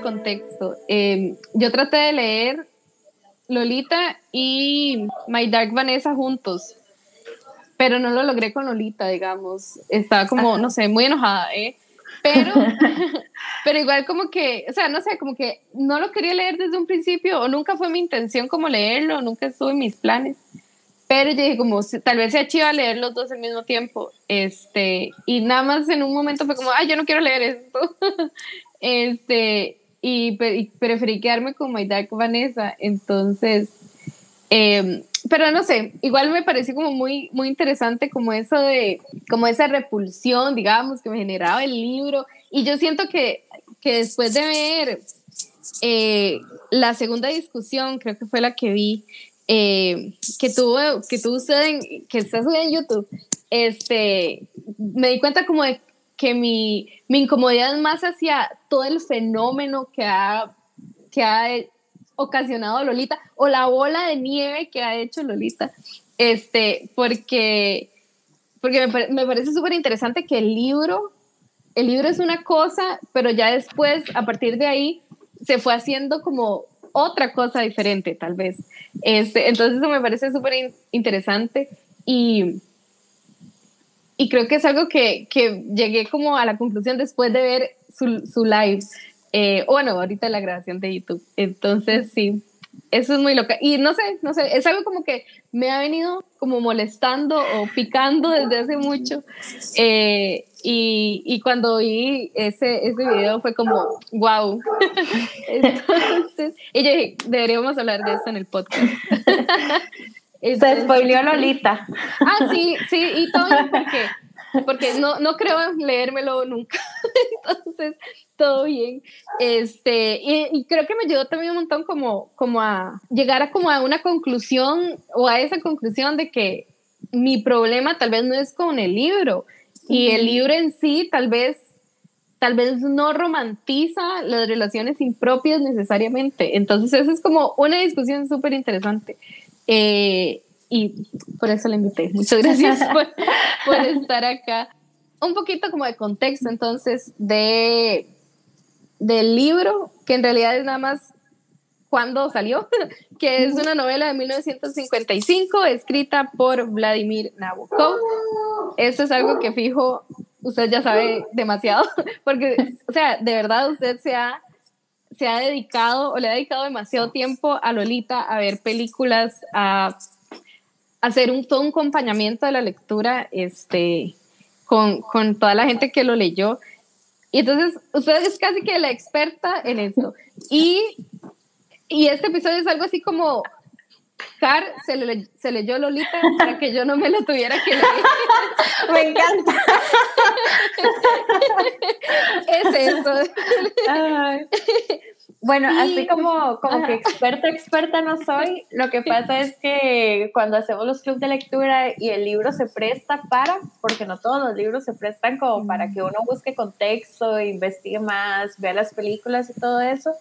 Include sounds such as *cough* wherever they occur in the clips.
contexto. Em, yo traté de leer Lolita y My Dark Vanessa juntos, pero no lo logré con Lolita, digamos. Estaba como, no sé, muy enojada, ¿eh? Pero, *laughs* pero igual como que, o sea, no sé, como que no lo quería leer desde un principio o nunca fue mi intención como leerlo, nunca estuvo en mis planes. Pero yo dije como, tal vez sea chiva leer los dos al mismo tiempo. Este, y nada más en un momento fue como, ay, yo no quiero leer esto. *laughs* este, y, preferí quedarme con My Dark Vanessa. Entonces, em, pero no sé, igual me pareció como muy, muy interesante como eso de, como esa repulsión, digamos, que me generaba el libro. Y yo siento que, que después de ver eh, la segunda discusión, creo que fue la que vi, eh, que tuvo, que tuvo usted, en, que está subida en YouTube, este, me di cuenta como de que mi, mi incomodidad más hacia todo el fenómeno que ha, que ha ocasionado Lolita o la bola de nieve que ha hecho Lolita, este, porque, porque me, me parece súper interesante que el libro, el libro es una cosa, pero ya después, a partir de ahí, se fue haciendo como otra cosa diferente, tal vez. Este, entonces eso me parece súper interesante y y creo que es algo que, que, llegué como a la conclusión después de ver su, su live. Eh, bueno, ahorita la grabación de YouTube. Entonces, sí, eso es muy loca. Y no sé, no sé, es algo como que me ha venido como molestando o picando desde hace mucho. Eh, y, y, cuando vi ese, ese video fue como, wow. *laughs* Entonces, y yo dije, deberíamos hablar de eso en el podcast. *laughs* Se spoileó Lolita. Ah, sí, sí, y todo porque, porque no, no creo leérmelo nunca. *laughs* Entonces, todo bien. Este, y, creo que me ayudó también un montón como, como a llegar a como a una conclusión o a esa conclusión de que mi problema tal vez no es con el libro y el libro en sí tal vez tal vez no romantiza las relaciones impropias necesariamente. Entonces, esa es como una discusión súper interesante. Eh, y por eso le invité. Muchas gracias *laughs* por, estar acá. Un poquito como de contexto entonces de, del libro, que en realidad es nada más cuando salió, *laughs* que es una novela de 1955 escrita por Vladimir Nabokov. Eso es algo que fijo, usted ya sabe demasiado, *laughs* porque, o sea, de verdad usted se ha se ha dedicado o le ha dedicado demasiado tiempo a Lolita a ver películas, a, hacer un, todo un acompañamiento de la lectura este, con, con toda la gente que lo leyó. Y entonces, usted es casi que la experta en eso. Y, y este episodio es algo así como, Car se, le, se leyó Lolita para que yo no me lo tuviera que leer. *laughs* me encanta. es eso. Bueno, así como, como que experta, experta no soy, lo que pasa es que cuando hacemos los clubes de lectura y el libro se presta para, porque no todos los libros se prestan como para que uno busque contexto, investigue más, vea las películas y todo eso,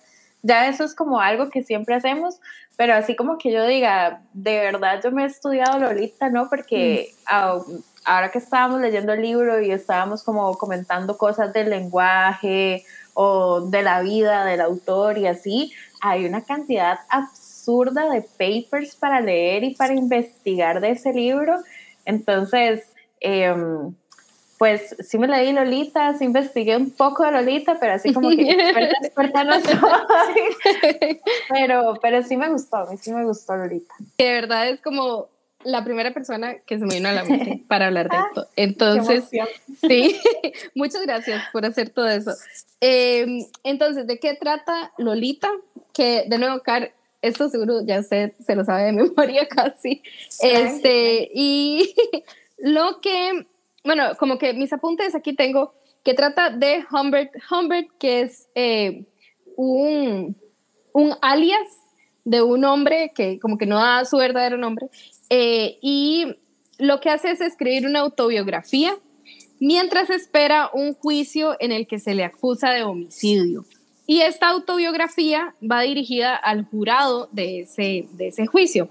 ya eso es como algo que siempre hacemos, pero así como que yo diga, de verdad yo me he estudiado Lolita, ¿no? Porque ahora que estábamos leyendo el libro y estábamos como comentando cosas del lenguaje, o de la vida del autor y así, hay una cantidad absurda de papers para leer y para investigar de ese libro. Entonces, em, pues sí me leí Lolita, sí investigué un poco de Lolita, pero así como que experta, experta no soy. pero, pero sí me gustó, a mí sí me gustó Lolita. De verdad es como la primera persona que se me vino a la mente *laughs* para hablar de ah, esto. Entonces, sí, *laughs* muchas gracias por hacer todo eso. Em, entonces, ¿de qué trata Lolita? Que de nuevo, Car, esto seguro ya usted se lo sabe de memoria *laughs* casi. Este, y lo que, bueno, como que mis apuntes aquí tengo, que trata de Humbert, Humbert que es eh, un, un alias de un hombre que como que no da su verdadero nombre eh, y lo que hace es escribir una autobiografía mientras espera un juicio en el que se le acusa de homicidio. Y esta autobiografía va dirigida al jurado de ese, de ese juicio.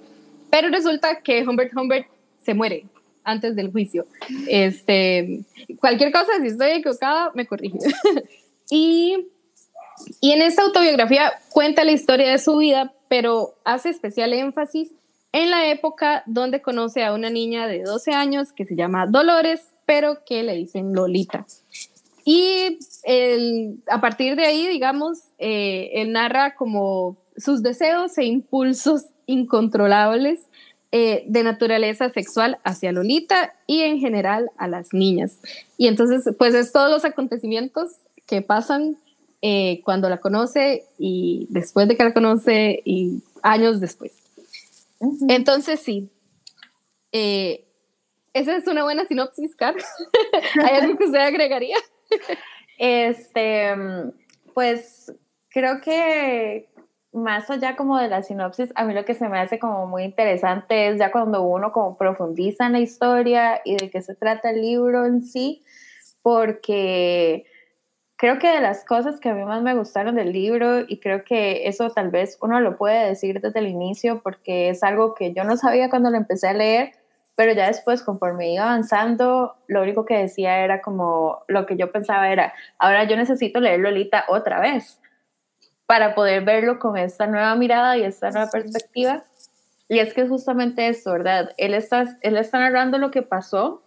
Pero resulta que Humbert Humbert se muere antes del juicio. Este, cualquier cosa, si estoy equivocada, me corrige. *laughs* y Y en esta autobiografía cuenta la historia de su vida, pero hace especial énfasis en la época donde conoce a una niña de 12 años que se llama Dolores, pero que le dicen Lolita. Y a partir de ahí, digamos, eh, él narra como sus deseos e impulsos incontrolables eh, de naturaleza sexual hacia Lolita y en general a las niñas. Y entonces, pues es todos los acontecimientos que pasan eh, cuando la conoce y después de que la conoce y años después. Entonces, sí. Eh, esa es una buena sinopsis, Car. *laughs* ¿Hay algo que usted agregaría? *laughs* este, pues creo que más allá como de la sinopsis, a mí lo que se me hace como muy interesante es ya cuando uno como profundiza en la historia y de qué se trata el libro en sí, porque creo que de las cosas que a mí más me gustaron del libro, y creo que eso tal vez uno lo puede decir desde el inicio, porque es algo que yo no sabía cuando lo empecé a leer, pero ya después, conforme iba avanzando, lo único que decía era como, lo que yo pensaba era, ahora yo necesito leer Lolita otra vez para poder verlo con esta nueva mirada y esta nueva perspectiva. Y es que justamente eso, ¿verdad? Él está, él está narrando lo que pasó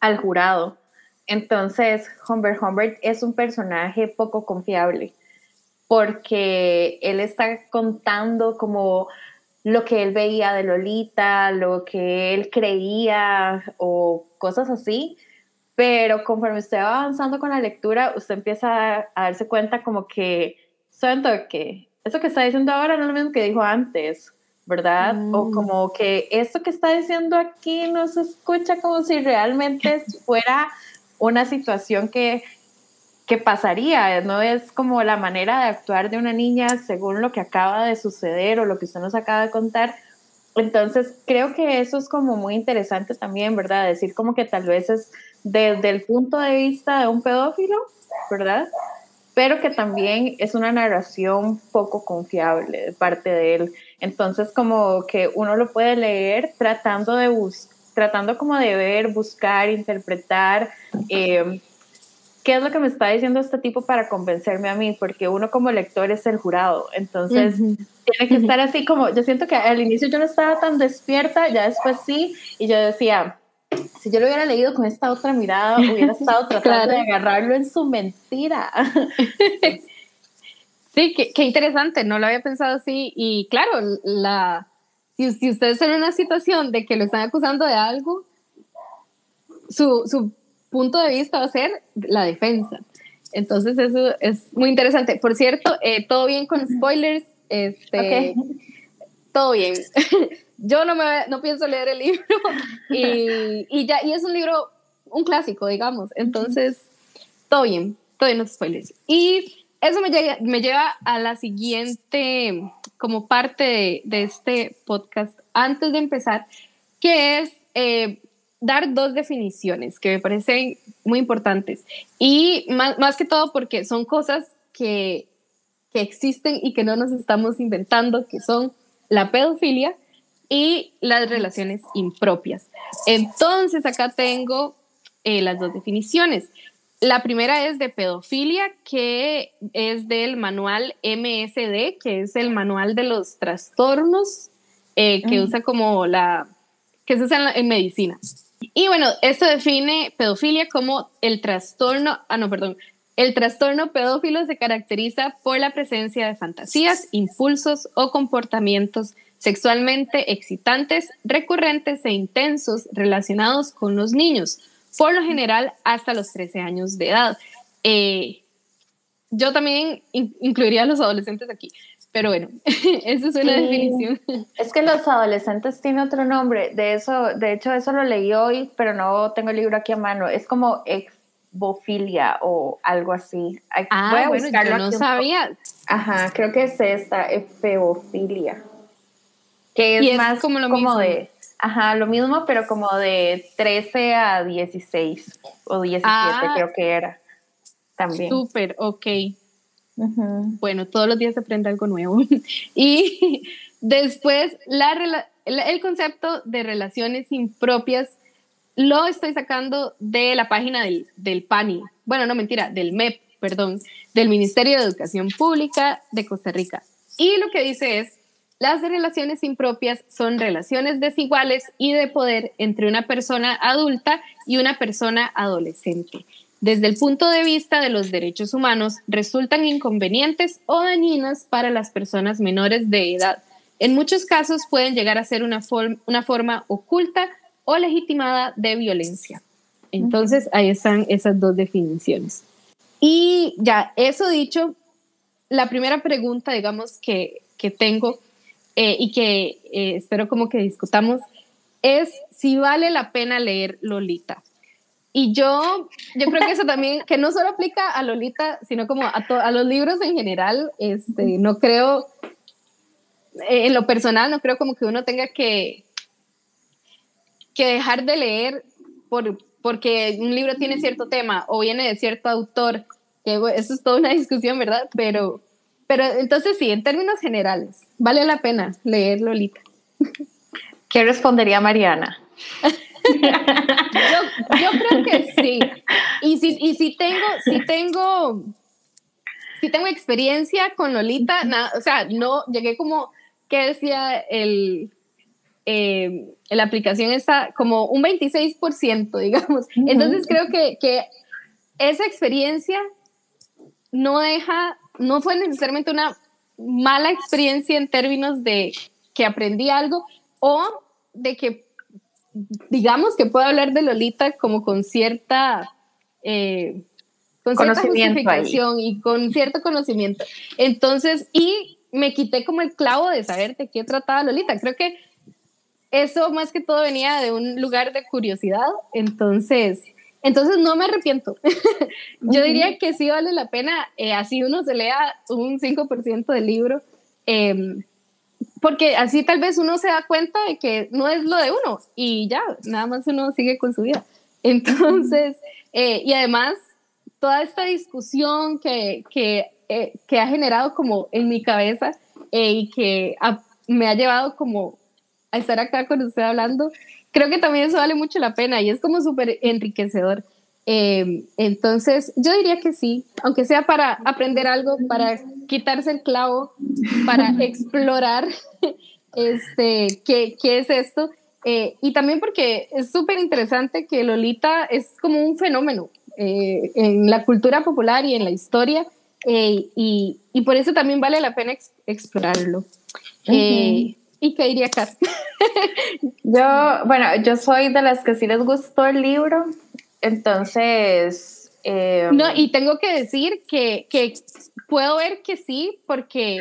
al jurado. Entonces, Humbert Humbert es un personaje poco confiable porque él está contando como lo que él veía de Lolita, lo que él creía o cosas así, pero conforme usted va avanzando con la lectura, usted empieza a, darse cuenta como que siento que eso que está diciendo ahora no es lo mismo que dijo antes, ¿verdad? O mm. como que esto que está diciendo aquí no se escucha como si realmente fuera una situación que, que pasaría, no es como la manera de actuar de una niña según lo que acaba de suceder o lo que usted nos acaba de contar. Entonces, creo que eso es como muy interesante también, ¿verdad? Decir como que tal vez es desde el punto de vista de un pedófilo, ¿verdad? pero que también es una narración poco confiable de parte de él. Entonces, como que uno lo puede leer tratando de tratando como de ver, buscar, interpretar eh, qué es lo que me está diciendo este tipo para convencerme a mí, porque uno como lector es el jurado, entonces tiene que estar así como, yo siento que al inicio yo no estaba tan despierta, ya después sí, y yo decía, si yo lo hubiera leído con esta otra mirada, hubiera *laughs* estado tratando de agarrarlo en su mentira. *laughs* sí, qué, interesante, no lo había pensado así. Y claro, la, si, si ustedes están en una situación de que lo están acusando de algo, su, su punto de vista va a ser la defensa. Entonces eso es muy interesante. Por cierto, eh, todo bien con spoilers. Este, Todo bien. *laughs* yo no, me, no pienso leer el libro y, y, ya, y es un libro, un clásico, digamos. Entonces, todo bien, todo bien, no spoilers. Y eso me, llega, me lleva a la siguiente, como parte de, este podcast, antes de empezar, que es eh, dar dos definiciones que me parecen muy importantes. Y más, más que todo porque son cosas que, que existen y que no nos estamos inventando, que son la pedofilia y las relaciones impropias. Entonces, acá tengo eh, las dos definiciones. La primera es de pedofilia, que es del manual MSD, que es el manual de los trastornos eh, que usa como la, que se usa en, medicina. Y bueno, esto define pedofilia como el trastorno, ah, no, perdón, el trastorno pedófilo se caracteriza por la presencia de fantasías, impulsos o comportamientos sexualmente excitantes, recurrentes e intensos relacionados con los niños, por lo general hasta los 13 años de edad. Eh, yo también incluiría a los adolescentes aquí, pero bueno, *laughs* esa es una definición. Es que los adolescentes tienen otro nombre, de eso, de hecho eso lo leí hoy, pero no tengo el libro aquí a mano, es como exbofilia o algo así. Ah, bueno, yo no sabía. Ajá, creo que es esta, efeofilia que es, más como, lo mismo. de, ajá, lo mismo, pero como de 13 a 16 o 17 ah. creo que era también. Súper, ok. Bueno, todos los días se aprende algo nuevo. *laughs* y *laughs* después, la, el concepto de relaciones impropias lo estoy sacando de la página del, del PANI. Bueno, no mentira, del MEP, perdón, del Ministerio de Educación Pública de Costa Rica. Y lo que dice es, las relaciones impropias son relaciones desiguales y de poder entre una persona adulta y una persona adolescente. Desde el punto de vista de los derechos humanos, resultan inconvenientes o dañinas para las personas menores de edad. En muchos casos pueden llegar a ser una, una forma oculta o legitimada de violencia. Entonces, ahí están esas dos definiciones. Y ya, eso dicho, la primera pregunta, digamos, que, que tengo eh, y que eh, espero como que discutamos es si vale la pena leer Lolita. Y yo, yo creo que eso también, que no solo aplica a Lolita, sino como a, a los libros en general, este, no creo, eh, en lo personal, no creo como que uno tenga que, que dejar de leer por, porque un libro tiene cierto tema o viene de cierto autor, eso es toda una discusión, ¿verdad? Pero pero entonces sí, en términos generales, vale la pena leer Lolita. *laughs* ¿Qué respondería Mariana? yo, creo que sí. Y si, y si tengo, si tengo, si tengo experiencia con Lolita, o sea, no, llegué como, ¿qué decía el, eh, la aplicación está como un 26%, digamos. Entonces creo que, que esa experiencia no deja no fue necesariamente una mala experiencia en términos de que aprendí algo o de que digamos que puedo hablar de Lolita como con cierta eh, con cierta justificación y con cierto conocimiento. Entonces, y me quité como el clavo de saber de qué trataba Lolita. Creo que eso más que todo venía de un lugar de curiosidad. Entonces, entonces no me arrepiento. *laughs* Yo diría que sí vale la pena, eh, así uno se lea un 5% del libro, em, porque así tal vez uno se da cuenta de que no es lo de uno y ya, nada más uno sigue con su vida. *laughs* Entonces, eh, y además, toda esta discusión que, que, eh, que, ha generado como en mi cabeza y que me ha llevado como a estar acá con usted hablando, creo que también eso vale mucho la pena y es como súper enriquecedor. Eh, entonces, yo diría que sí, aunque sea para aprender algo, para quitarse el clavo, para *laughs* explorar este, qué, qué es esto. Eh, y también porque es súper interesante que Lolita es como un fenómeno eh, en la cultura popular y en la historia, y, y, por eso también vale la pena explorarlo. ¿Y qué diría Kat? *laughs* yo, bueno, yo soy de las que sí les gustó el libro, entonces... Em, no, y tengo que decir que, que puedo ver que sí, porque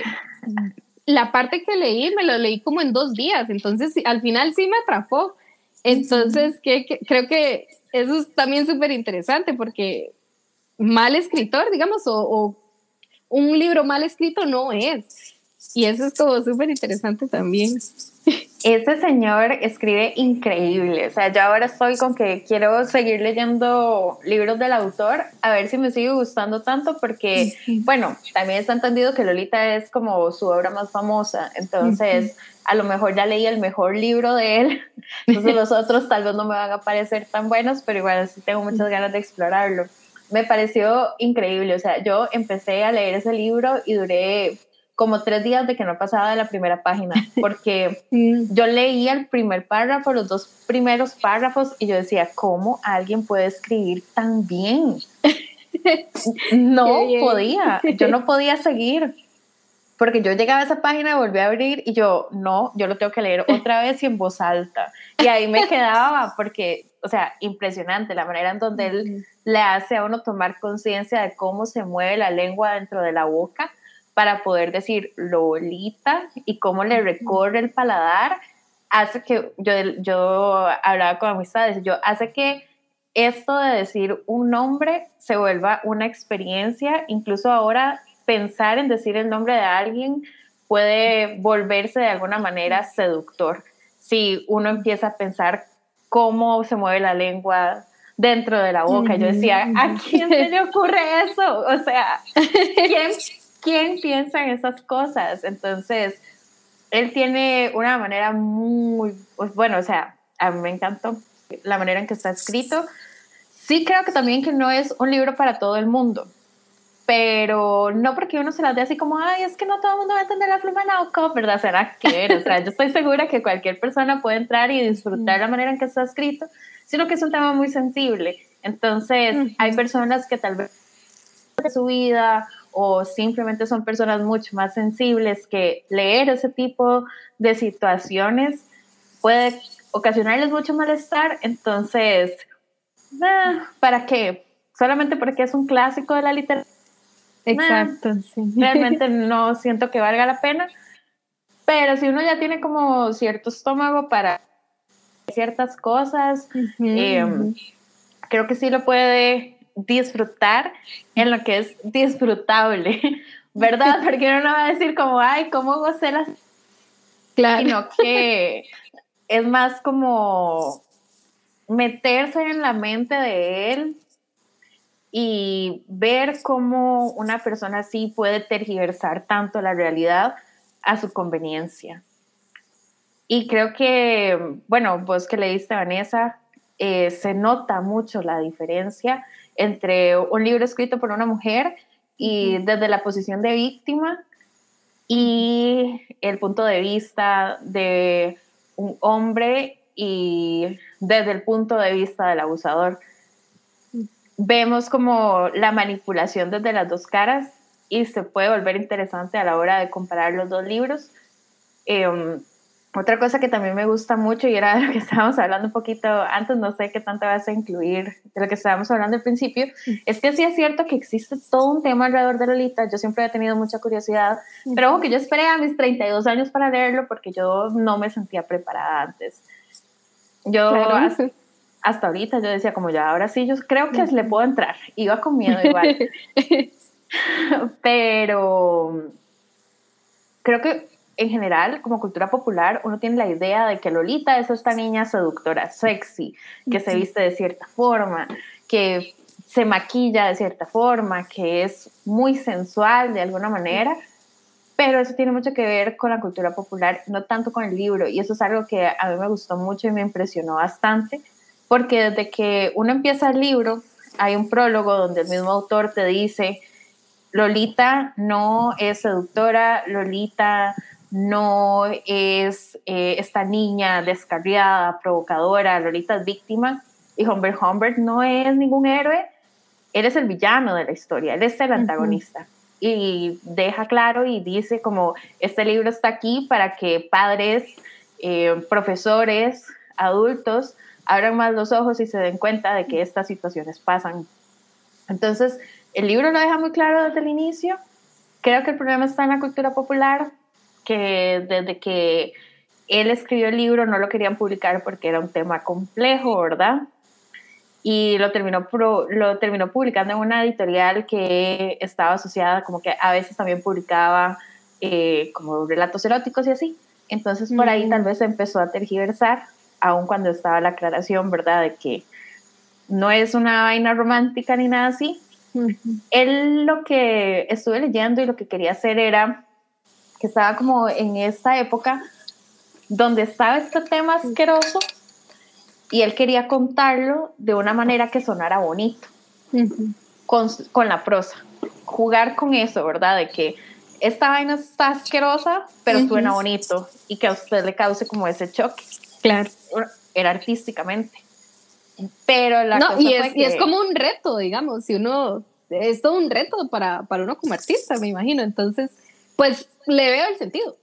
la parte que leí me lo leí como en dos días, entonces al final sí me atrapó. Entonces, que, creo que eso es también súper interesante porque mal escritor, digamos, o, o, un libro mal escrito no es. Y eso es como súper interesante también. Ese señor escribe increíble. O sea, yo ahora estoy con que quiero seguir leyendo libros del autor, a ver si me sigue gustando tanto, porque, bueno, también está entendido que Lolita es como su obra más famosa. Entonces, a lo mejor ya leí el mejor libro de él. *laughs* Entonces, los otros tal vez no me van a parecer tan buenos, pero igual sí tengo muchas ganas de explorarlo. Me pareció increíble. O sea, yo empecé a leer ese libro y duré como tres días de que no pasaba de la primera página, *laughs* porque yo leía el primer párrafo, los dos primeros párrafos, y yo decía, ¿cómo alguien puede escribir tan bien? *laughs* no podía, yo no podía seguir, porque yo llegaba a esa página, volví a abrir y yo, no, yo lo tengo que leer otra vez y en voz alta. Y ahí me quedaba, porque, o sea, impresionante la manera en donde él le hace a uno tomar conciencia de cómo se mueve la lengua dentro de la boca para poder decir Lolita y cómo le recorre el paladar, hace que yo, yo hablaba con amistades, yo hace que esto de decir un nombre se vuelva una experiencia, incluso ahora pensar en decir el nombre de alguien puede volverse de alguna manera seductor. Si uno empieza a pensar cómo se mueve la lengua dentro de la boca, yo decía, ¿a quién se le ocurre eso? O sea, ¿quién, *laughs* ¿quién piensa en esas cosas? Entonces, él tiene una manera muy, pues, bueno, o sea, a mí me encantó la manera en que está escrito. Sí creo que también que no es un libro para todo el mundo. pero no porque uno se las dé así como, ay, es que no todo el mundo va a entender la pluma Nabokov, ¿verdad? Será que, o sea, yo estoy segura que cualquier persona puede entrar y disfrutar la manera en que está escrito, sino que es un tema muy sensible. Entonces, hay personas que tal vez de su vida o simplemente son personas mucho más sensibles que leer ese tipo de situaciones puede ocasionarles mucho malestar, entonces, ah, ¿para qué? Solamente porque es un clásico de la literatura. Exacto, sí. Realmente *laughs* no siento que valga la pena, pero si uno ya tiene como cierto estómago para ciertas cosas, em, creo que sí lo puede disfrutar en lo que es disfrutable, *laughs* ¿verdad? *laughs* Porque uno no va a decir como, ay, ¿cómo gocé las... Claro. Sino que *laughs* es más como meterse en la mente de él y ver cómo una persona así puede tergiversar tanto la realidad a su conveniencia. Y creo que, bueno, vos que leíste, Vanessa, eh, se nota mucho la diferencia entre un libro escrito por una mujer y desde la posición de víctima y el punto de vista de un hombre y desde el punto de vista del abusador. Vemos como la manipulación desde las dos caras y se puede volver interesante a la hora de comparar los dos libros. Em, otra cosa que también me gusta mucho y era de lo que *laughs* estábamos hablando un poquito antes, no sé qué tanto vas a incluir de lo que estábamos hablando al principio, es que sí es cierto que existe todo un tema alrededor de Lolita, yo siempre he tenido mucha curiosidad, pero ojo que yo esperé a mis 32 años para leerlo porque yo no me sentía preparada antes. Yo hasta, ahorita yo decía como ya, ahora sí, yo creo que le puedo entrar, iba con miedo igual, *laughs* *laughs* pero creo que en general, como cultura popular, uno tiene la idea de que Lolita es esta niña seductora, sexy, que se viste de cierta forma, que se maquilla de cierta forma, que es muy sensual de alguna manera, pero eso tiene mucho que ver con la cultura popular, no tanto con el libro, y eso es algo que a mí me gustó mucho y me impresionó bastante, porque desde que uno empieza el libro, hay un prólogo donde el mismo autor te dice, Lolita no es seductora, Lolita no es eh, esta niña descarriada, provocadora, Lolita es víctima, y Humbert Humbert no es ningún héroe, él es el villano de la historia, él es el antagonista. Y deja claro y dice como, este libro está aquí para que padres, eh, profesores, adultos, abran más los ojos y se den cuenta de que estas situaciones pasan. Entonces, el libro lo deja muy claro desde el inicio. Creo que el problema está en la cultura popular, que desde que él escribió el libro no lo querían publicar porque era un tema complejo, ¿verdad? Y lo terminó, lo terminó publicando en una editorial que estaba asociada, como que a veces también publicaba eh, como relatos eróticos y así. Entonces por ahí tal vez empezó a tergiversar, aun cuando estaba la aclaración, ¿verdad? De que no es una vaina romántica ni nada así. Él lo que estuve leyendo y lo que quería hacer era que estaba como en esta época donde estaba este tema asqueroso y él quería contarlo de una manera que sonara bonito, con, con, la prosa. Jugar con eso, ¿verdad? De que esta vaina está asquerosa, pero suena bonito y que a usted le cause como ese choque. Claro. Era artísticamente. Pero la no, y, es, y es como un reto, digamos, si uno, es todo un reto para, para uno como artista, me imagino. Entonces, pues le veo el sentido.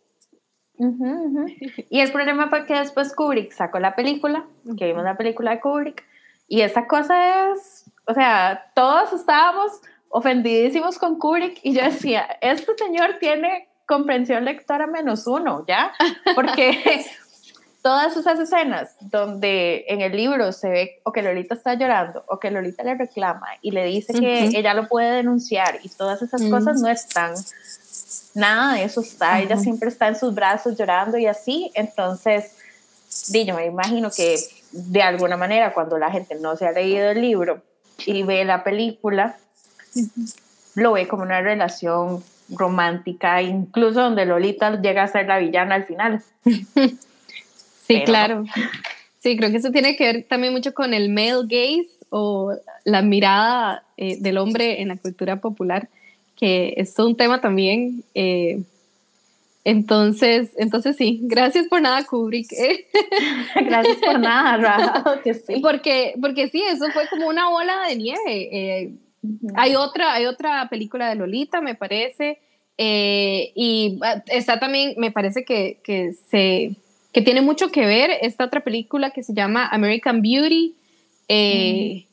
Y el problema fue que después Kubrick sacó la película, que vimos la película de Kubrick, y esa cosa es, o sea, todos estábamos ofendidísimos con Kubrick y yo decía, este señor tiene comprensión lectora menos uno, ¿ya? Porque *laughs* todas esas escenas donde en el libro se ve o que Lolita está llorando o que Lolita le reclama y le dice que ella lo puede denunciar y todas esas cosas no están nada de eso está, ella siempre está en sus brazos llorando y así, entonces, yo me imagino que de alguna manera cuando la gente no se ha leído el libro y ve la película, lo ve como una relación romántica, incluso donde Lolita llega a ser la villana al final. *laughs* Sí, claro. Sí, creo que eso tiene que ver también mucho con el male gaze o la mirada eh, del hombre en la cultura popular que es todo un tema también. Eh, entonces, entonces sí, gracias por nada, Kubrick. *laughs* gracias por nada, *laughs* Porque, porque sí, eso fue como una bola de nieve. Eh, hay, otra, hay otra película de Lolita, me parece, eh, y ah, está también, me parece que, que, se, que tiene mucho que ver esta otra película que se llama American Beauty, eh,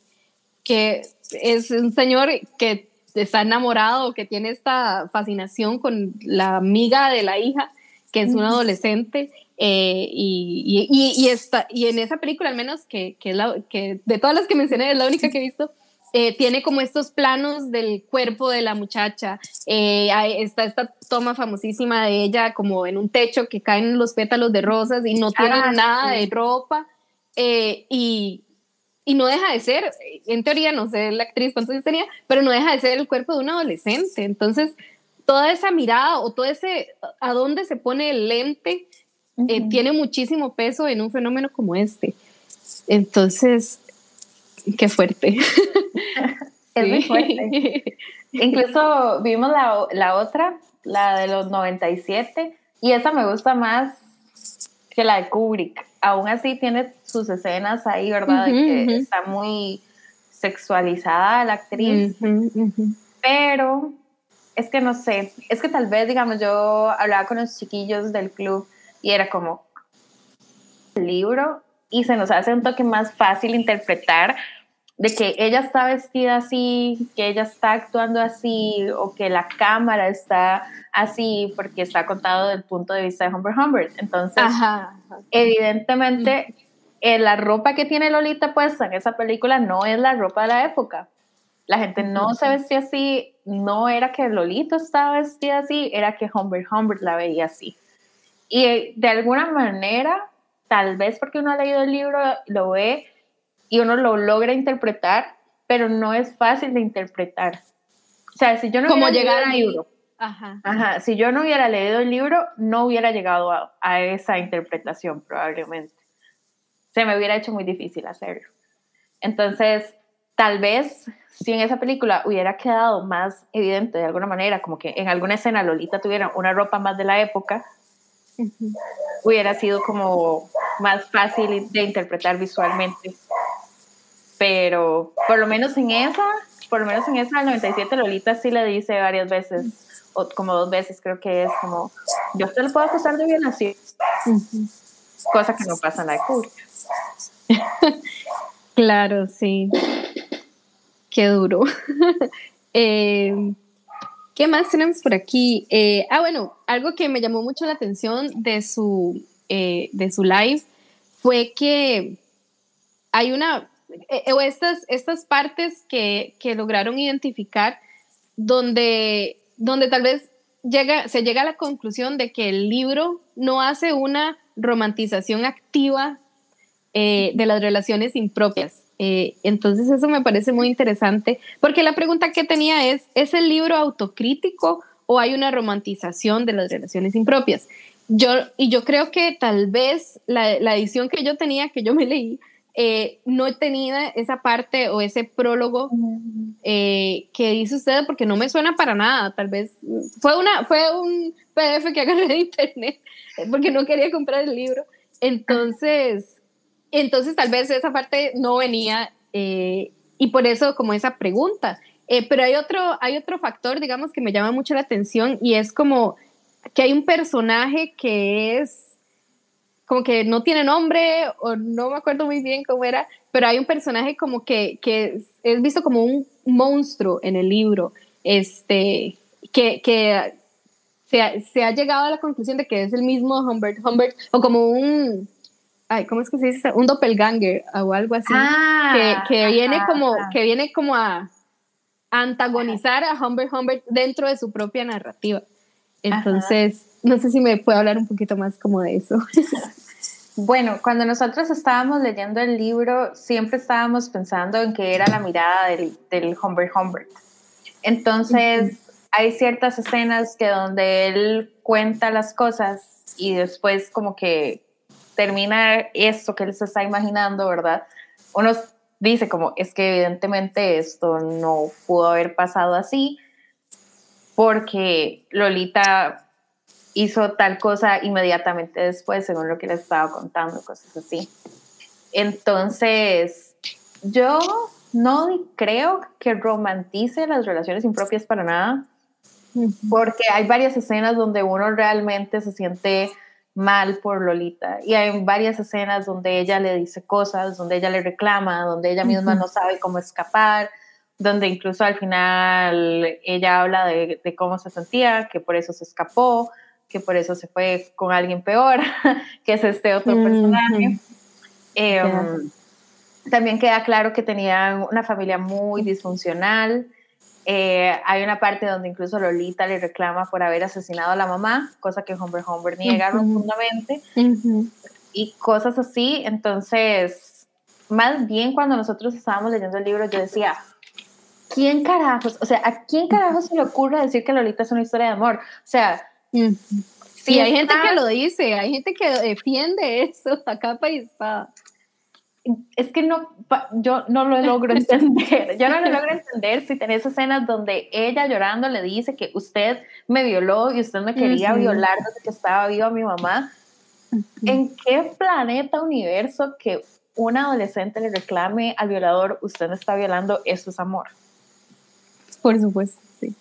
que es un señor que está enamorado, que tiene esta fascinación con la amiga de la hija, que es una adolescente. Eh, y, y, y, está, y en esa película, al menos, que, que, la, que de todas las que mencioné, es la única que he visto, eh, tiene como estos planos del cuerpo de la muchacha. Eh, está esta toma famosísima de ella como en un techo que caen los pétalos de rosas y no tiene ah, nada de ropa. Eh, y, y, no deja de ser, en teoría, no sé la actriz cuántos años tenía, pero no deja de ser el cuerpo de un adolescente. Entonces, toda esa mirada o todo ese, a dónde se pone el lente, tiene muchísimo peso en un fenómeno como este. Entonces, qué fuerte. *laughs* es muy fuerte. Incluso vimos la, la, otra, la de los 97, y esa me gusta más que la de Kubrick. Aún así tiene sus escenas ahí, ¿verdad? que está muy sexualizada la actriz, pero es que no sé, es que tal vez, digamos, yo hablaba con los chiquillos del club y era como libro y se nos hace un toque más fácil interpretar de que ella está vestida así, que ella está actuando así, o que la cámara está así, porque está contado desde el punto de vista de Humber Humbert. Entonces, evidentemente, eh, la ropa que tiene Lolita puesta en esa película no es la ropa de la época. La gente no se vestía así, no era que Lolita estaba vestida así, era que Humbert Humbert la veía así. Y eh, de alguna manera, tal vez porque uno ha leído el libro, lo ve y uno lo logra interpretar, pero no es fácil de interpretar. O sea, si yo no Como llegar al libro. Ajá. Ajá. Si yo no hubiera leído el libro, no hubiera llegado a, esa interpretación probablemente. Se me hubiera hecho muy difícil hacerlo. Entonces, tal vez si en esa película hubiera quedado más evidente de alguna manera, como que en alguna escena Lolita tuviera una ropa más de la época, hubiera sido como más fácil de interpretar visualmente. Pero por lo menos en esa, por lo menos en esa del 97, Lolita sí le dice varias veces, o como dos veces creo que es como, yo te lo puedo acusar de violación, cosa que no pasa en la de *laughs* claro, sí. Qué duro. *laughs* Eh, ¿Qué más tenemos por aquí? Eh, ah, bueno, algo que me llamó mucho la atención de su, eh, de su live fue que hay una estas, estas partes que, que, lograron identificar donde, donde tal vez llega, se llega a la conclusión de que el libro no hace una romantización activa eh, de las relaciones impropias. Eh, entonces eso me parece muy interesante, porque la pregunta que tenía es, ¿es el libro autocrítico o hay una romantización de las relaciones impropias? Yo, y yo creo que tal vez la, la edición que yo tenía, que yo me leí, eh, no he tenido esa parte o ese prólogo eh, que dice usted porque no me suena para nada. Tal vez fue, una, fue un PDF que agarré de internet eh, porque no quería comprar el libro. Entonces, entonces tal vez esa parte no venía y por eso como esa pregunta. pero hay otro, hay otro factor, digamos, que me llama mucho la atención y es como que hay un personaje que es como que no tiene nombre o no me acuerdo muy bien cómo era, pero hay un personaje como que, que es visto como un monstruo en el libro, este, que, que se, ha, se, ha, llegado a la conclusión de que es el mismo Humbert, Humbert o como un, ay, ¿cómo es que se dice? Un doppelganger o algo así, ah, que, que, viene como, que viene como a antagonizar a Humbert Humbert dentro de su propia narrativa. Entonces, no sé si me puede hablar un poquito más como de eso. *laughs* Bueno, cuando nosotros estábamos leyendo el libro, siempre estábamos pensando en que era la mirada del, del Humbert Humbert. Entonces, hay ciertas escenas que donde él cuenta las cosas y después como que termina esto que él se está imaginando, ¿verdad? Uno dice como, es que evidentemente esto no pudo haber pasado así, porque Lolita hizo tal cosa inmediatamente después, según lo que les estaba contando, cosas así. Entonces, yo no creo que romantice las relaciones impropias para nada, porque hay varias escenas donde uno realmente se siente mal por Lolita y hay varias escenas donde ella le dice cosas, donde ella le reclama, donde ella misma no sabe cómo escapar, donde incluso al final ella habla de, cómo se sentía, que por eso se escapó, que por eso se fue con alguien peor, *laughs* que es este otro personaje. Em, también queda claro que tenían una familia muy disfuncional. Eh, hay una parte donde incluso Lolita le reclama por haber asesinado a la mamá, cosa que Humber Humber niega rotundamente. Y cosas así. Entonces, más bien cuando nosotros estábamos leyendo el libro, yo decía, ¿quién carajos? O sea, ¿a quién carajos se le ocurre decir que Lolita es una historia de amor? O sea, sí, hay gente que lo dice, hay gente que defiende eso *laughs* a capa y espada es que no, yo no lo logro *laughs* entender. Yo no lo logro entender si tenés escenas donde ella llorando le dice que usted me violó y usted me quería violar desde que estaba viva mi mamá. ¿En qué planeta, universo que un adolescente le reclame al violador, usted me está violando, eso es amor? Por supuesto, sí.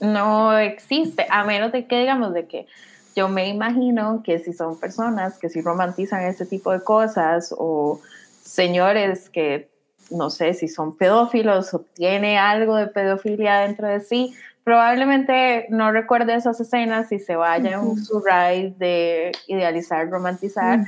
No existe, a menos de que digamos de que yo me imagino que si son personas que si romantizan ese tipo de cosas o señores que no sé si son pedófilos o tiene algo de pedofilia dentro de sí, probablemente no recuerde esas escenas y se vaya en su ride de idealizar, romantizar.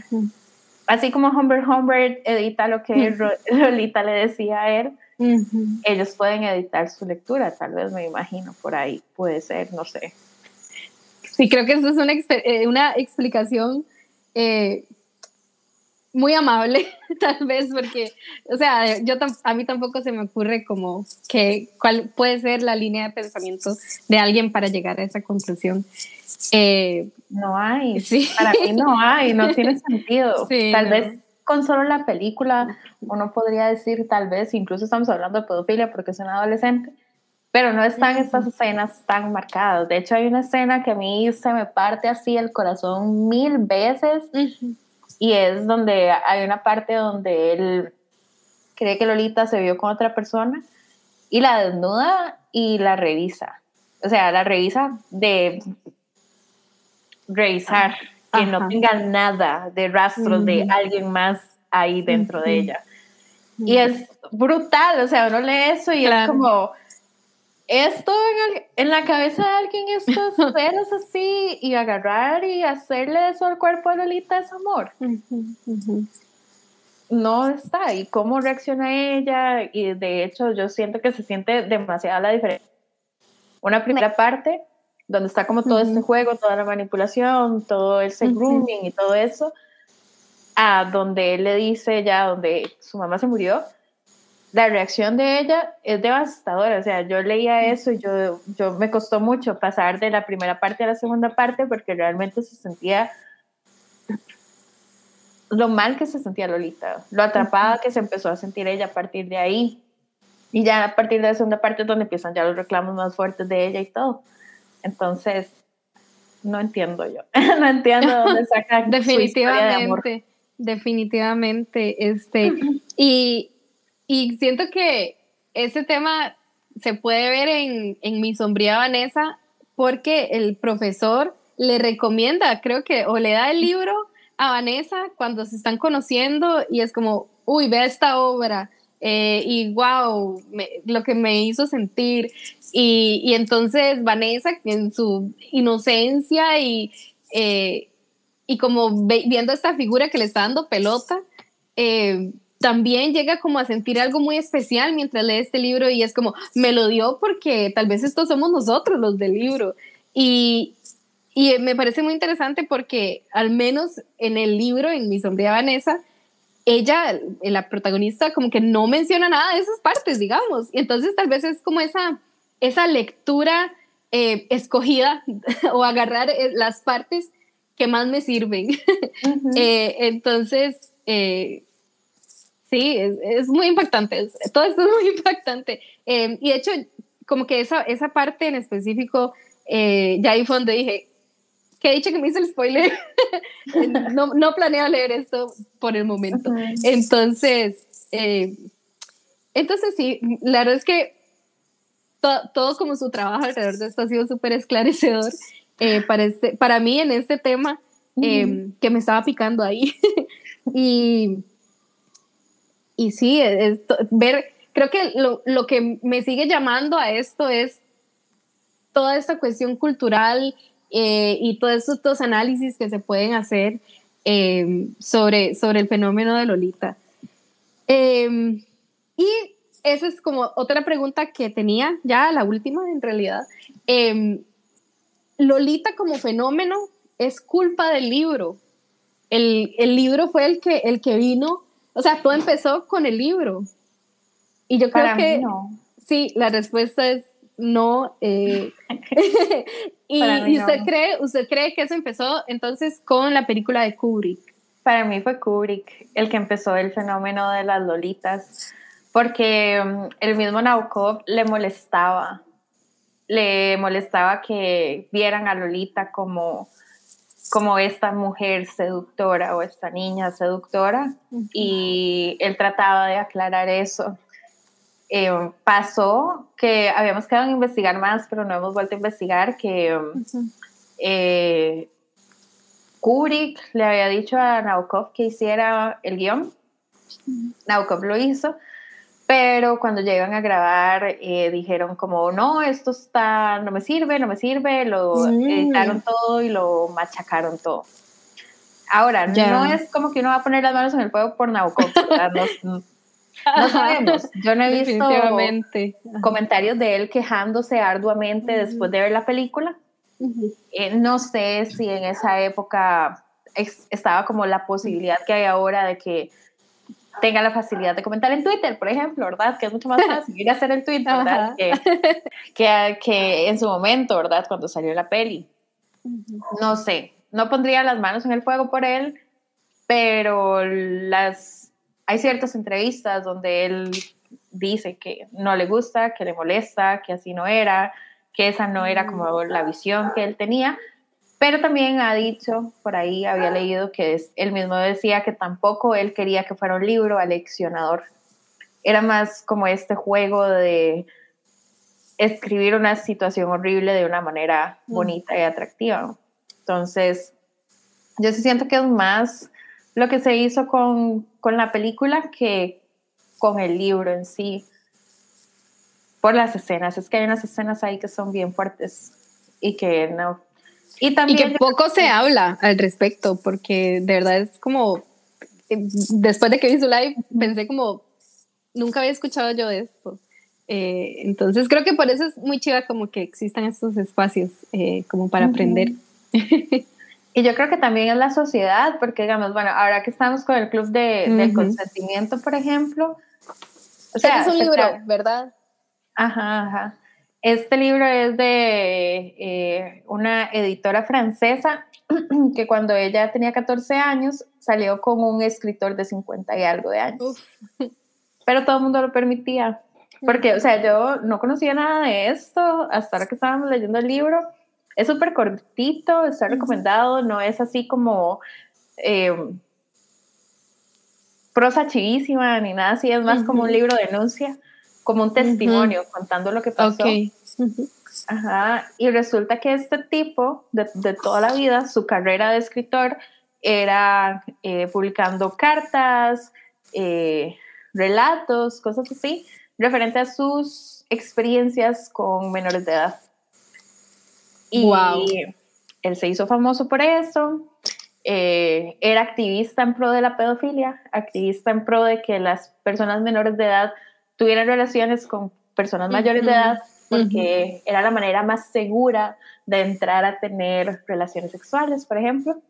Así como Humbert Humbert edita lo que *laughs* Lolita le decía a él, ellos pueden editar su lectura, tal vez me imagino, por ahí puede ser, no sé. Sí, creo que eso es una, eh, una explicación eh, muy amable, *laughs* tal vez, porque, o sea, yo a mí tampoco se me ocurre como que cuál puede ser la línea de pensamiento de alguien para llegar a esa conclusión. Eh, no hay, sí. para mí no hay, no *laughs* tiene sentido. tal vez con solo la película uno podría decir, tal vez, incluso estamos hablando de pedofilia porque es un adolescente, pero no están estas escenas tan marcadas. De hecho, hay una escena que a mí se me parte así el corazón mil veces y es donde hay una parte donde él cree que Lolita se vio con otra persona y la desnuda y la revisa. O sea, la revisa de revisar, que no tenga nada de rastros de alguien más ahí dentro de ella. Y es brutal, o sea, uno lee eso y es como esto en, la cabeza de alguien, estos ceros *laughs* así, y agarrar y hacerle eso al cuerpo de Lolita es amor. No está. ¿Y cómo reacciona ella? Y de hecho, yo siento que se siente demasiada la diferencia. Una primera parte, donde está como todo este juego, toda la manipulación, todo ese grooming y todo eso, a donde él le dice ya, donde su mamá se murió, la reacción de ella es devastadora. O sea, yo leía eso y yo, yo me costó mucho pasar de la primera parte a la segunda parte porque realmente se sentía lo mal que se sentía Lolita, lo atrapada que se empezó a sentir ella a partir de ahí. Y ya a partir de la segunda parte es donde empiezan ya los reclamos más fuertes de ella y todo. Entonces, no entiendo yo. *laughs* no entiendo dónde saca definitivamente, definitivamente. Este, y y siento que ese tema se puede ver en, en Mi sombría Vanessa porque el profesor le recomienda, creo que, o le da el libro a Vanessa cuando se están conociendo y es como, uy, ve esta obra. Eh, y wow, lo que me hizo sentir. Y, entonces Vanessa, en su inocencia y, eh, y como viendo esta figura que le está dando pelota, eh, también llega como a sentir algo muy especial mientras lee este libro y es como, me lo dio porque tal vez estos somos nosotros los del libro. Y, y me parece muy interesante porque al menos en el libro, en Mi sombría Vanessa, ella, la protagonista, como que no menciona nada de esas partes, digamos. Y entonces tal vez es como esa, esa lectura eh, escogida *laughs* o agarrar eh, las partes que más me sirven. *laughs* Eh, entonces, Sí, es, muy impactante, todo esto es muy impactante. Y de hecho, como que esa, esa parte en específico, eh, ya ahí fue donde dije, que he dicho que me hice el spoiler, *laughs* no, no planeo leer esto por el momento. Entonces, eh, entonces sí, la verdad es que todo como su trabajo alrededor de esto ha sido súper esclarecedor eh, para, este, para mí en este tema eh, que me estaba picando ahí. *laughs* y, y sí, ver, creo que lo, lo, que me sigue llamando a esto es toda esta cuestión cultural eh, y todos estos análisis que se pueden hacer sobre, sobre el fenómeno de Lolita. y esa es como otra pregunta que tenía, ya la última en realidad. Lolita como fenómeno es culpa del libro. El, libro fue el que, el que vino, o sea, todo empezó con el libro. Y yo creo que sí, la respuesta es no. Eh, *laughs* *laughs* y, usted, cree, usted cree que eso empezó entonces con la película de Kubrick. Para mí fue Kubrick el que empezó el fenómeno de las lolitas, porque mm, el mismo Nabokov le molestaba le molestaba que vieran a Lolita como, como esta mujer seductora o esta niña seductora y él trataba de aclarar eso. Eh, pasó que habíamos quedado en investigar más, pero no hemos vuelto a investigar que eh, Kubrick le había dicho a Nabokov que hiciera el guion. Nabokov lo hizo pero cuando llegan a grabar eh, dijeron como, no, esto está, no me sirve, no me sirve, lo mm. editaron todo y lo machacaron todo. Ahora, no es como que uno va a poner las manos en el fuego por Nabokov, no, no, sabemos. Yo no he visto comentarios de él quejándose arduamente después de ver la película. Eh, no sé si en esa época estaba como la posibilidad que hay ahora de que tenga la facilidad de comentar en Twitter, por ejemplo, ¿verdad? Que es mucho más fácil ir a hacer el tweet, ¿verdad? Que, que, que, en su momento, ¿verdad? Cuando salió la peli. No sé, no pondría las manos en el fuego por él, pero las, hay ciertas entrevistas donde él dice que no le gusta, que le molesta, que así no era, que esa no era como la visión que él tenía, pero también ha dicho, por ahí había leído que es, él mismo decía que tampoco él quería que fuera un libro aleccionador. Era más como este juego de escribir una situación horrible de una manera mm. bonita y atractiva. Entonces, yo sí siento que es más lo que se hizo con, con la película que con el libro en sí. Por las escenas, es que hay unas escenas ahí que son bien fuertes y que no, y, también que poco se habla al respecto, porque de verdad es como, después de que vi su live, pensé como, nunca había escuchado yo de esto. Eh, entonces creo que por eso es muy chida como que existan estos espacios eh, como para aprender. *laughs* Y yo creo que también es la sociedad, porque digamos, bueno, ahora que estamos con el club de, del consentimiento, por ejemplo. O sea, es un libro, ¿verdad? Ajá, ajá. Este libro es de eh, una editora francesa *clears throat* que cuando ella tenía 14 años salió con un escritor de 50 y algo de años. *laughs* Pero todo el mundo lo permitía. Porque, o sea, yo no conocía nada de esto hasta ahora que estábamos leyendo el libro. Es súper cortito, está recomendado, no es así como eh, prosa chivísima ni nada así, es más como un libro de denuncia como un testimonio contando lo que pasó. Ajá. Y resulta que este tipo, de, de, toda la vida, su carrera de escritor era eh, publicando cartas, eh, relatos, cosas así, referente a sus experiencias con menores de edad. Y él se hizo famoso por eso. Eh, era activista en pro de la pedofilia, activista en pro de que las personas menores de edad tuvieran relaciones con personas mayores de edad porque era la manera más segura de entrar a tener relaciones sexuales, por ejemplo.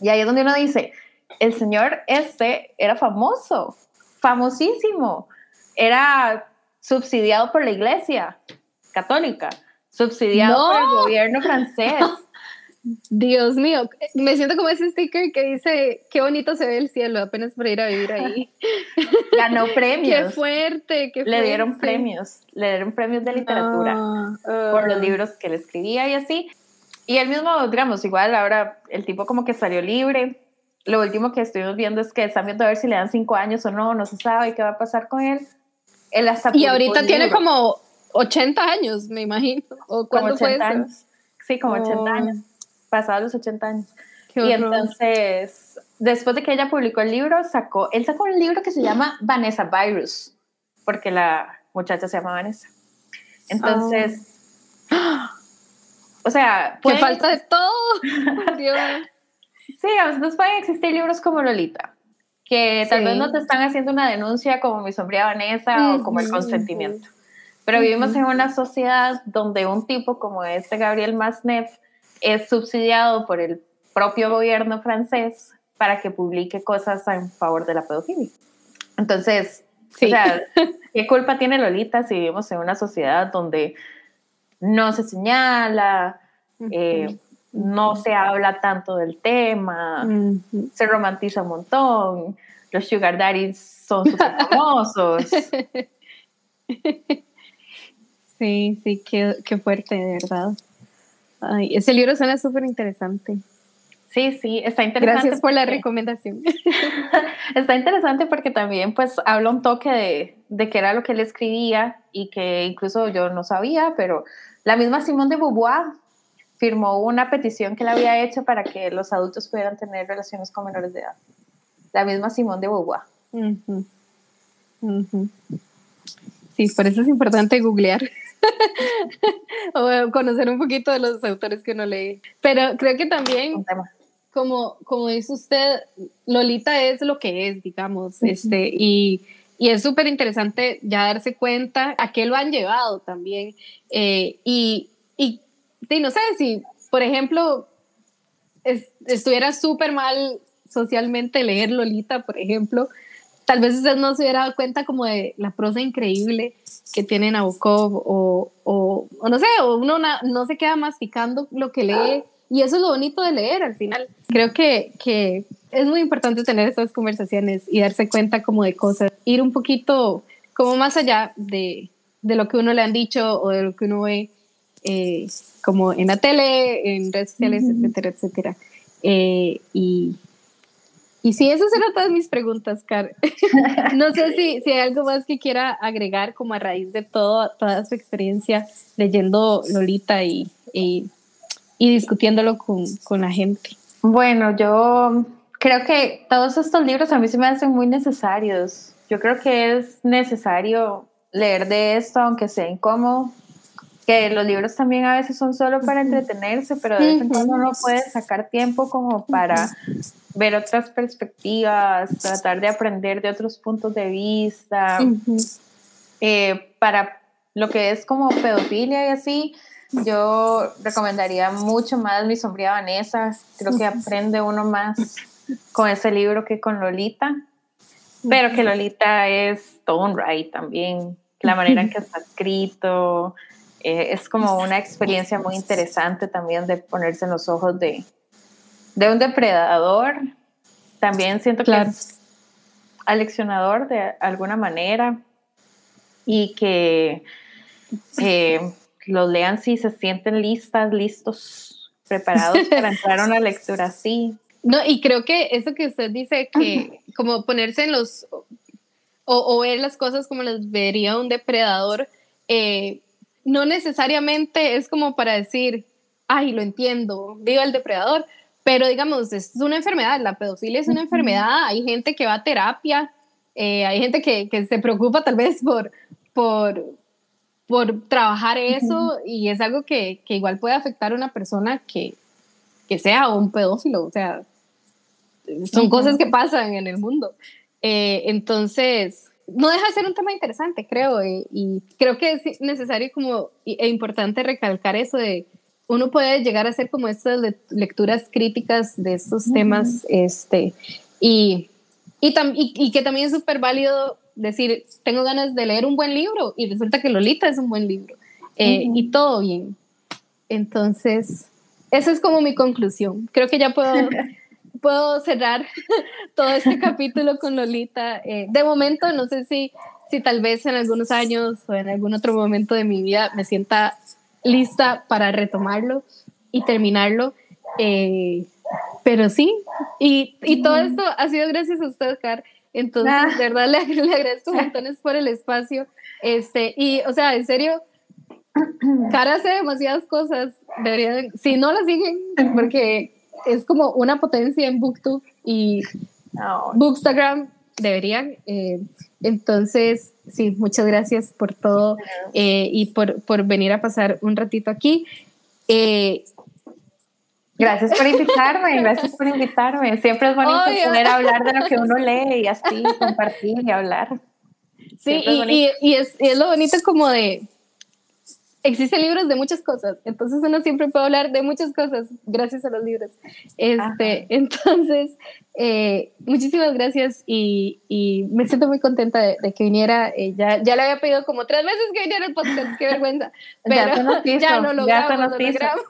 Y ahí es donde uno dice, el señor este era famoso, famosísimo, era subsidiado por la iglesia católica, subsidiado por el gobierno francés. *laughs* Dios mío, me siento como ese sticker que dice, qué bonito se ve el cielo, apenas por ir a vivir ahí. *laughs* Ganó *laughs* premios. qué fuerte, qué fuerte. Le dieron premios, le dieron premios de literatura ah, por los ah. libros que le escribía y así. Y él mismo, digamos, igual ahora el tipo como que salió libre. Lo último que estuvimos viendo es que están viendo a ver si le dan cinco años o no, no se sabe qué va a pasar con él. él hasta y ahorita tiene como 80 años, me imagino. ¿O cuánto fue años. Sí, como 80 años pasado los 80 años. y entonces, después de que ella publicó el libro, sacó, él sacó un libro que se llama Vanessa Virus, porque la muchacha se llama Vanessa. Entonces, o sea, *gasps* que falta de todo. *laughs* Dios. sí, a veces pueden existir libros como Lolita, que tal vez no te están haciendo una denuncia como mi sombría Vanessa o como el consentimiento. Pero vivimos en una sociedad donde un tipo como este Gabriel Masneff es subsidiado por el propio gobierno francés para que publique cosas en favor de la pedofilia. Entonces, o sea, *laughs* ¿qué culpa tiene Lolita si vivimos en una sociedad donde no se señala, eh, no se habla tanto del tema, se romantiza un montón, los sugar daddies son *laughs* súper famosos? *laughs* Sí, sí, qué, qué fuerte, de verdad. Ay, ese libro suena súper interesante. Sí, sí, está interesante. Gracias por la recomendación. *laughs* está interesante porque también pues habla un toque de, de qué era lo que él escribía y que incluso yo no sabía, pero la misma Simone de Beauvoir firmó una petición que le había hecho para que los adultos pudieran tener relaciones con menores de edad. La misma Simone de Beauvoir. Sí, por eso es importante googlear. *laughs* o conocer un poquito de los autores que uno lee. Pero creo que también, como, como dice usted, Lolita es lo que es, digamos, este, y, y es súper interesante ya darse cuenta a qué lo han llevado también. Eh, y, y, no sé si, por ejemplo, estuviera súper mal socialmente leer Lolita, por ejemplo, tal vez usted no se hubiera dado cuenta como de la prosa increíble que tiene Nabokov o, o, no sé, o uno no se queda masticando lo que lee y eso es lo bonito de leer al final. Creo que, que es muy importante tener estas conversaciones y darse cuenta como de cosas, ir un poquito como más allá de, de lo que uno le han dicho o de lo que uno ve eh, como en la tele, en redes sociales, etcétera, etcétera. Eh, y, y sí, esas eran todas mis preguntas, Car. *laughs* no sé si, si hay algo más que quiera agregar como a raíz de todo, toda su experiencia leyendo Lolita y, y, discutiéndolo con, con la gente. Bueno, yo creo que todos estos libros a mí se me hacen muy necesarios. Yo creo que es necesario leer de esto, aunque sea incómodo, que los libros también a veces son solo para entretenerse, pero de vez en cuando uno puede sacar tiempo como para ver otras perspectivas, tratar de aprender de otros puntos de vista, eh, para lo que es como pedofilia y así, yo recomendaría mucho más Mi sombría Vanessa, creo que aprende uno más con ese libro que con Lolita, pero que Lolita es todo un right también, la manera en que está escrito, eh, es como una experiencia muy interesante también de ponerse en los ojos de, de un depredador. También siento que es aleccionador de alguna manera y que eh, los lean si se sienten listas, listos, preparados *laughs* para entrar a una lectura así. No, y creo que eso que usted dice, que como ponerse en los, o, ver las cosas como las vería un depredador, eh, no necesariamente es como para decir, ay, lo entiendo, viva el depredador, pero digamos, es una enfermedad, la pedofilia es una enfermedad, hay gente que va a terapia, eh, hay gente que, que, se preocupa tal vez por, por, por trabajar eso y es algo que, que, igual puede afectar a una persona que, que sea un pedófilo, o sea, son cosas que pasan en el mundo. Eh, entonces, no deja de ser un tema interesante, creo, eh, y creo que es necesario como e importante recalcar eso de uno puede llegar a hacer como estas lecturas críticas de estos temas, este, y, y, y, que también es súper válido decir, tengo ganas de leer un buen libro, y resulta que Lolita es un buen libro, eh, y todo bien. Entonces, esa es como mi conclusión. Creo que ya puedo, *laughs* puedo cerrar *laughs* todo este capítulo con Lolita. Eh, de momento, no sé si, si tal vez en algunos años o en algún otro momento de mi vida me sienta lista para retomarlo y terminarlo. Eh, pero sí, y, y, todo esto ha sido gracias a usted, Car. Entonces, ah. de verdad, le, le, agradezco montones por el espacio. Este, y, o sea, en serio, *clears throat* Cara hace demasiadas cosas. Deberían, si no la siguen, porque es como una potencia en Booktube y Bookstagram, deberían. Eh, entonces, sí, muchas gracias por todo eh, y por, por, venir a pasar un ratito aquí. Eh, gracias por invitarme, *laughs* gracias por invitarme. Siempre es bonito poder hablar de lo que uno lee y así compartir y hablar. Sí, y, y, es, y, es, lo bonito como de, existen libros de muchas cosas, entonces uno siempre puede hablar de muchas cosas gracias a los libros. Este, entonces, eh, muchísimas gracias y, y, me siento muy contenta de, que viniera. Eh, ya, ya le había pedido como tres meses que viniera el podcast, qué vergüenza, *laughs* pero ya, ya lo logramos, ya lo logramos.